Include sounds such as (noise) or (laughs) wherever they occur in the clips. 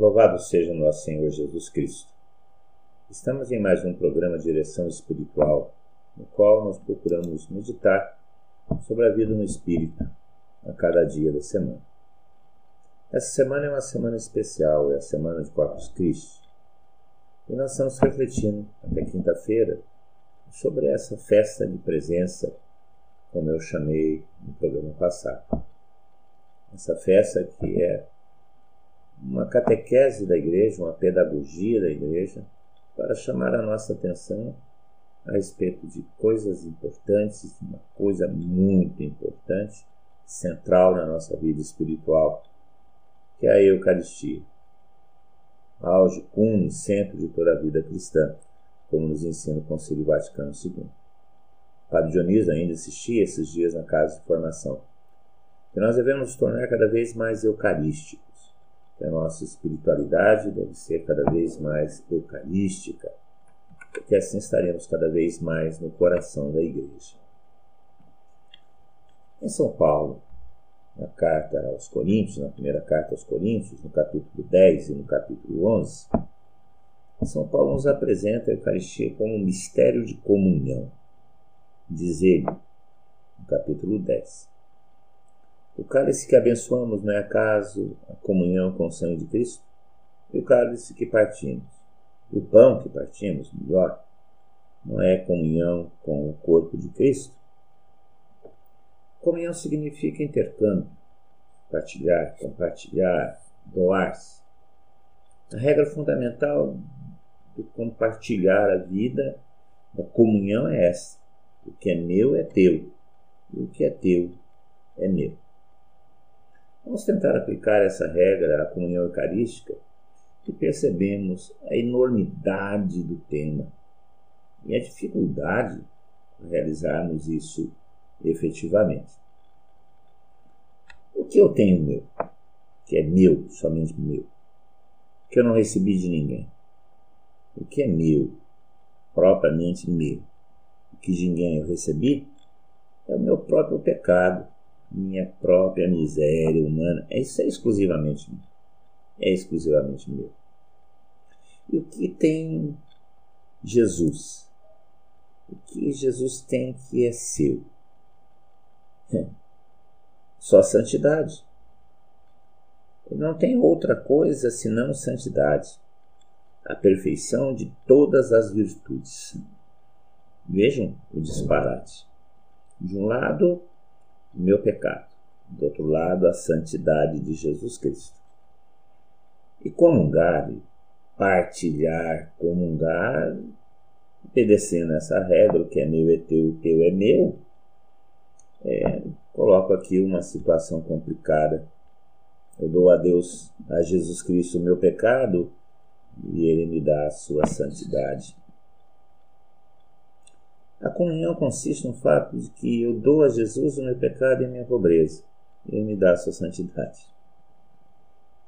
Louvado seja nosso Senhor Jesus Cristo. Estamos em mais um programa de direção espiritual, no qual nós procuramos meditar sobre a vida no Espírito a cada dia da semana. Essa semana é uma semana especial, é a semana de Corpus Christi. E nós estamos refletindo até quinta-feira sobre essa festa de presença, como eu chamei no programa passado. Essa festa que é uma catequese da igreja, uma pedagogia da igreja, para chamar a nossa atenção a respeito de coisas importantes, uma coisa muito importante, central na nossa vida espiritual, que é a Eucaristia. Auge, cume, centro de toda a vida cristã, como nos ensina o Concílio Vaticano II. Padre Dionísio ainda assistia esses dias na casa de formação. Que nós devemos nos tornar cada vez mais eucarísticos a nossa espiritualidade deve ser cada vez mais eucarística, porque assim estaremos cada vez mais no coração da igreja. Em São Paulo, na carta aos Coríntios, na primeira carta aos Coríntios, no capítulo 10 e no capítulo 11, São Paulo nos apresenta a Eucaristia como um mistério de comunhão. Diz ele, no capítulo 10. O cálice que abençoamos não é acaso a comunhão com o sangue de Cristo? E o cálice que partimos? E o pão que partimos, melhor, não é comunhão com o corpo de Cristo? Comunhão significa intercâmbio, partilhar, compartilhar, doar-se. A regra fundamental do compartilhar a vida, da comunhão é essa. O que é meu é teu, e o que é teu é meu. Vamos tentar aplicar essa regra à comunhão eucarística e percebemos a enormidade do tema e a dificuldade de realizarmos isso efetivamente. O que eu tenho meu, que é meu, somente meu, que eu não recebi de ninguém? O que é meu, propriamente meu, que de ninguém eu recebi, é o meu próprio pecado minha própria miséria humana. Isso é exclusivamente meu. É exclusivamente meu. E o que tem Jesus? O que Jesus tem que é seu? (laughs) Só santidade. Ele não tem outra coisa senão santidade, a perfeição de todas as virtudes. Vejam o disparate. De um lado, meu pecado. Do outro lado, a santidade de Jesus Cristo. E comungar, partilhar, comungar, obedecendo essa regra, o que é meu é teu, o teu é meu, é, coloco aqui uma situação complicada. Eu dou a Deus, a Jesus Cristo, o meu pecado e Ele me dá a sua santidade. A comunhão consiste no fato de que eu dou a Jesus o meu pecado e a minha pobreza, e Ele me dá a sua santidade.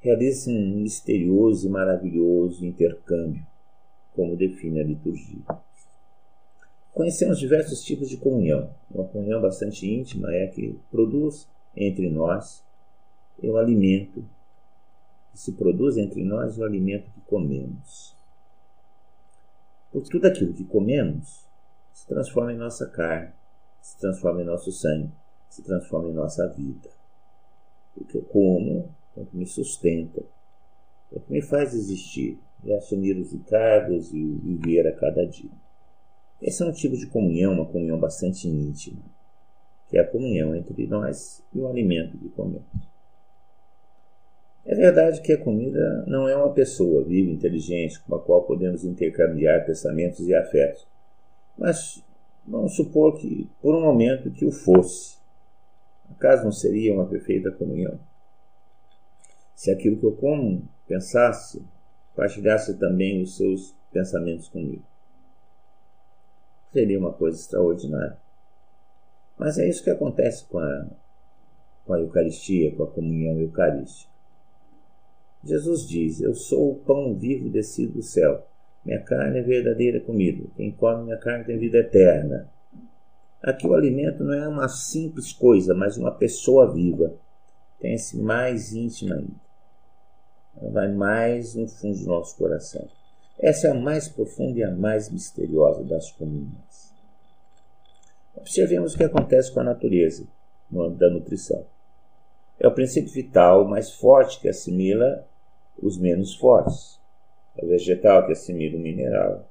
Realiza um misterioso e maravilhoso intercâmbio, como define a liturgia. Conhecemos diversos tipos de comunhão. Uma comunhão bastante íntima é a que produz entre nós o alimento que se produz entre nós o alimento que comemos. Porque tudo aquilo que comemos se transforma em nossa carne, se transforma em nosso sangue, se transforma em nossa vida. O que eu como é o que me sustenta, é o que me faz existir e assumir os encargos e viver a cada dia. Esse é um tipo de comunhão, uma comunhão bastante íntima, que é a comunhão entre nós e o alimento que comemos. É verdade que a comida não é uma pessoa viva, inteligente, com a qual podemos intercambiar pensamentos e afetos. Mas vamos supor que, por um momento, que o fosse. Acaso não seria uma perfeita comunhão? Se aquilo que eu como pensasse, partilhasse também os seus pensamentos comigo. Seria uma coisa extraordinária. Mas é isso que acontece com a, com a Eucaristia, com a comunhão eucarística. Jesus diz: Eu sou o pão vivo descido do céu. Minha carne é verdadeira comida. Quem come minha carne tem vida eterna. Aqui o alimento não é uma simples coisa, mas uma pessoa viva. Tem-se mais íntima ainda. Ela vai mais no fundo do nosso coração. Essa é a mais profunda e a mais misteriosa das comunhões. Observemos o que acontece com a natureza no âmbito da nutrição. É o princípio vital mais forte que assimila os menos fortes. É o vegetal que assimila o mineral.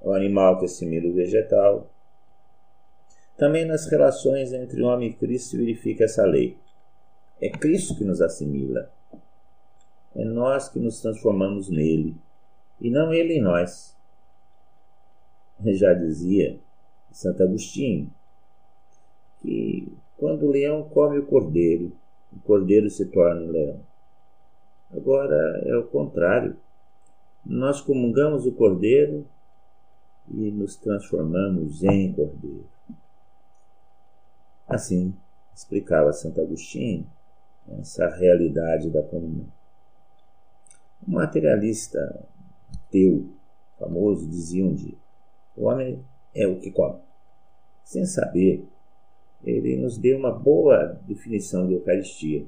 É o animal que assimila o vegetal. Também nas relações entre homem e Cristo se verifica essa lei. É Cristo que nos assimila. É nós que nos transformamos nele, e não ele em nós. Já dizia Santo Agostinho que quando o leão come o cordeiro, o cordeiro se torna o leão. Agora é o contrário. Nós comungamos o cordeiro e nos transformamos em cordeiro. Assim explicava Santo Agostinho essa realidade da comunhão. Um materialista ateu famoso dizia um dia: o homem é o que come. Sem saber, ele nos deu uma boa definição de Eucaristia,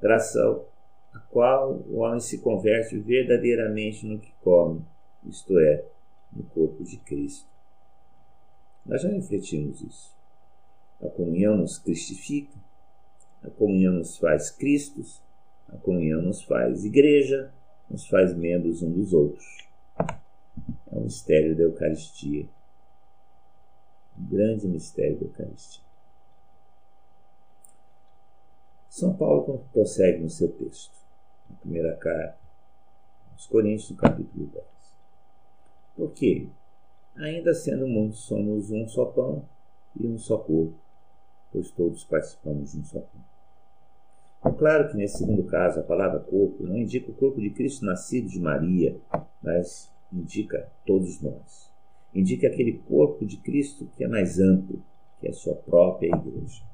graças ao a qual o homem se converte verdadeiramente no que come, isto é, no corpo de Cristo. Nós já refletimos isso. A comunhão nos cristifica, a comunhão nos faz Cristos, a comunhão nos faz igreja, nos faz membros uns dos outros. É o mistério da Eucaristia. O grande mistério da Eucaristia. São Paulo prossegue no seu texto, na primeira carta, aos Coríntios, no capítulo 10. Por quê? Ainda sendo muitos, somos um só pão e um só corpo, pois todos participamos de um só pão. É claro que nesse segundo caso, a palavra corpo não indica o corpo de Cristo nascido de Maria, mas indica todos nós. Indica aquele corpo de Cristo que é mais amplo, que é a sua própria igreja.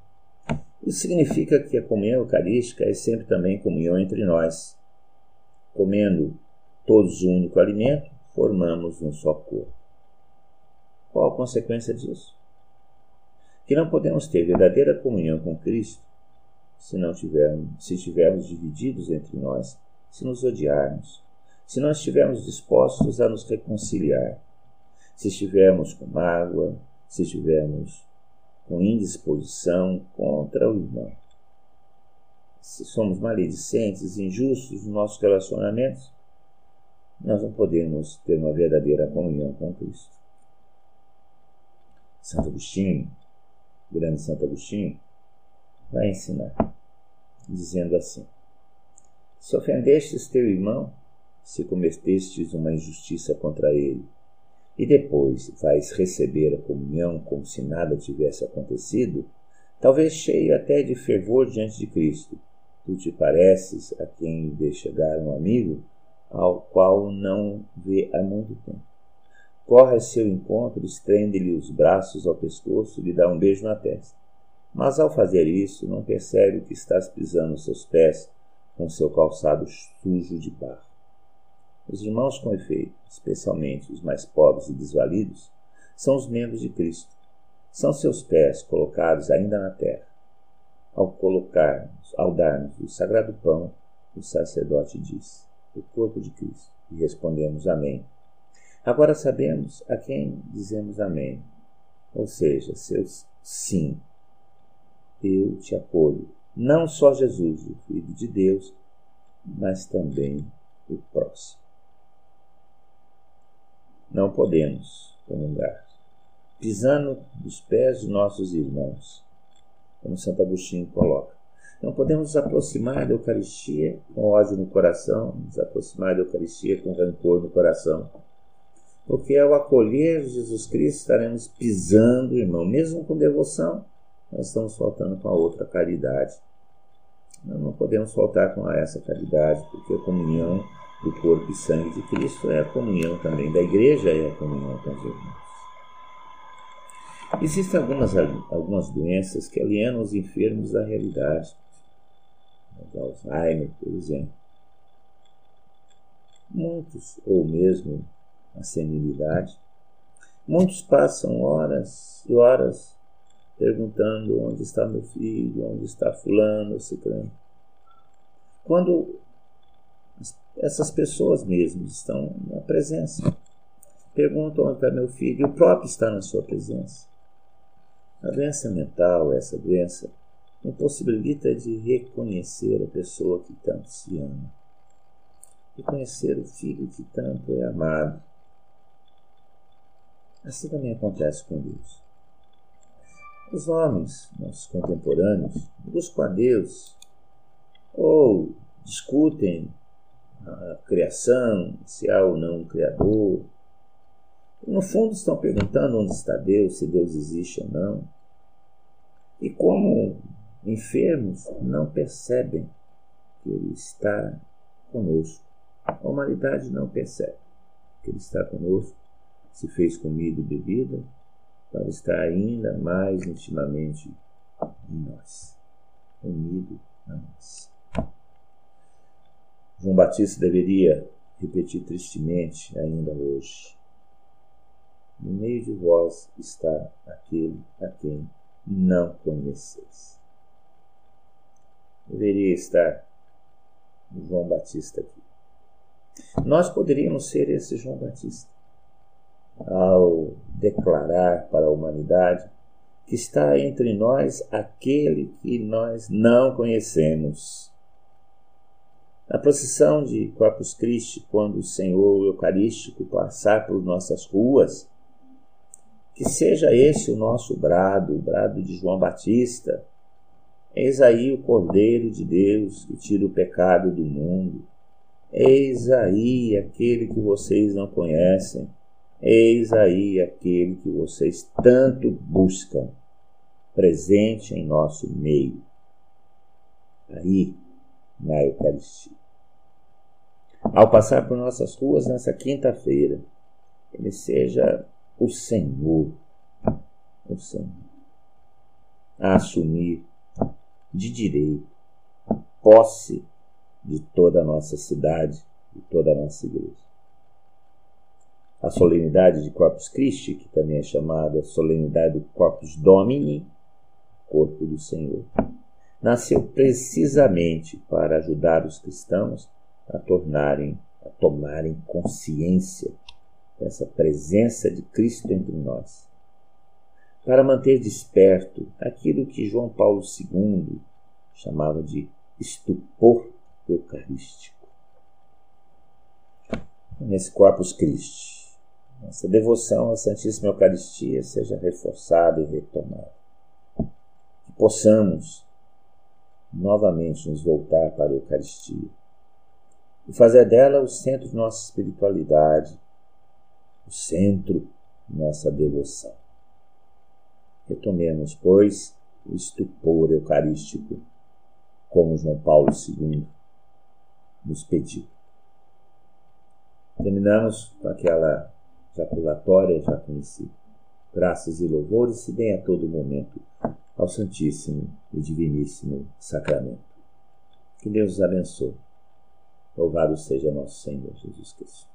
Isso significa que a comunhão eucarística é sempre também comunhão entre nós. Comendo todos o um único alimento, formamos um só corpo. Qual a consequência disso? Que não podemos ter verdadeira comunhão com Cristo se não tivermos, se estivermos divididos entre nós, se nos odiarmos, se não estivermos dispostos a nos reconciliar, se estivermos com mágoa, se estivermos com indisposição contra o irmão. Se somos maledicentes, injustos nos nossos relacionamentos, nós não podemos ter uma verdadeira comunhão com Cristo. Santo Agostinho, grande Santo Agostinho, vai ensinar dizendo assim: Se ofendestes teu irmão, se cometestes uma injustiça contra ele, e depois vais receber a comunhão como se nada tivesse acontecido, talvez cheio até de fervor diante de Cristo, tu te pareces a quem vê chegar um amigo ao qual não vê há muito tempo. Corre a seu encontro, estende-lhe os braços ao pescoço e lhe dá um beijo na testa. Mas ao fazer isso, não percebe que estás pisando seus pés com seu calçado sujo de barro. Os irmãos com efeito, especialmente os mais pobres e desvalidos, são os membros de Cristo. São seus pés colocados ainda na terra. Ao colocarmos, ao darmos o sagrado pão, o sacerdote diz: o corpo de Cristo. E respondemos Amém. Agora sabemos a quem dizemos Amém, ou seja, seus sim eu te acolho. Não só Jesus, o Filho de Deus, mas também o próximo. Não podemos comungar, pisando nos pés dos nossos irmãos, como Santo Agostinho coloca. Não podemos nos aproximar da Eucaristia com ódio no coração, nos aproximar da Eucaristia com rancor no coração. Porque ao acolher Jesus Cristo estaremos pisando, irmão, mesmo com devoção, nós estamos faltando com a outra caridade. Nós não podemos faltar com essa caridade, porque a comunhão do corpo e sangue de Cristo é a comunhão também da igreja, é a comunhão com os irmãos. Existem algumas, algumas doenças que alienam os enfermos da realidade. O Alzheimer, por exemplo. Muitos, ou mesmo a senilidade, muitos passam horas e horas perguntando onde está meu filho, onde está fulano, ciclano. Quando essas pessoas mesmo estão na presença. Perguntam onde meu filho, e o próprio está na sua presença. A doença mental, essa doença, impossibilita de reconhecer a pessoa que tanto se ama, reconhecer o filho que tanto é amado. Assim também acontece com Deus. Os homens, nossos contemporâneos, buscam a Deus ou discutem a criação, se há ou não um Criador. No fundo estão perguntando onde está Deus, se Deus existe ou não. E como enfermos não percebem que Ele está conosco. A humanidade não percebe que Ele está conosco, se fez comida e bebida, para estar ainda mais intimamente em nós, unido a nós. João Batista deveria repetir tristemente ainda hoje. No meio de vós está aquele a quem não conheceis. Deveria estar João Batista aqui. Nós poderíamos ser esse João Batista ao declarar para a humanidade que está entre nós aquele que nós não conhecemos na procissão de Corpus Christi, quando o Senhor Eucarístico passar por nossas ruas, que seja esse o nosso brado, o brado de João Batista. Eis aí o Cordeiro de Deus que tira o pecado do mundo. Eis aí aquele que vocês não conhecem. Eis aí aquele que vocês tanto buscam, presente em nosso meio. Aí na Eucaristia. Ao passar por nossas ruas nessa quinta-feira, Ele seja o Senhor, o Senhor, a assumir de direito posse de toda a nossa cidade, de toda a nossa igreja. A solenidade de Corpus Christi, que também é chamada solenidade do Corpus Domini, corpo do Senhor, nasceu precisamente para ajudar os cristãos a tornarem, a tomarem consciência dessa presença de Cristo entre nós, para manter desperto aquilo que João Paulo II chamava de estupor eucarístico. Nesse Corpus Christi, nossa devoção à Santíssima Eucaristia seja reforçada e retomada. Que possamos novamente nos voltar para a Eucaristia e fazer dela o centro de nossa espiritualidade, o centro de nossa devoção. Retomemos, pois, o estupor eucarístico, como João Paulo II nos pediu. Terminamos com aquela jaculatória já conhecida. Graças e louvores se deem a todo momento ao Santíssimo e Diviníssimo Sacramento. Que Deus os abençoe. Louvado seja nosso Senhor Jesus Cristo.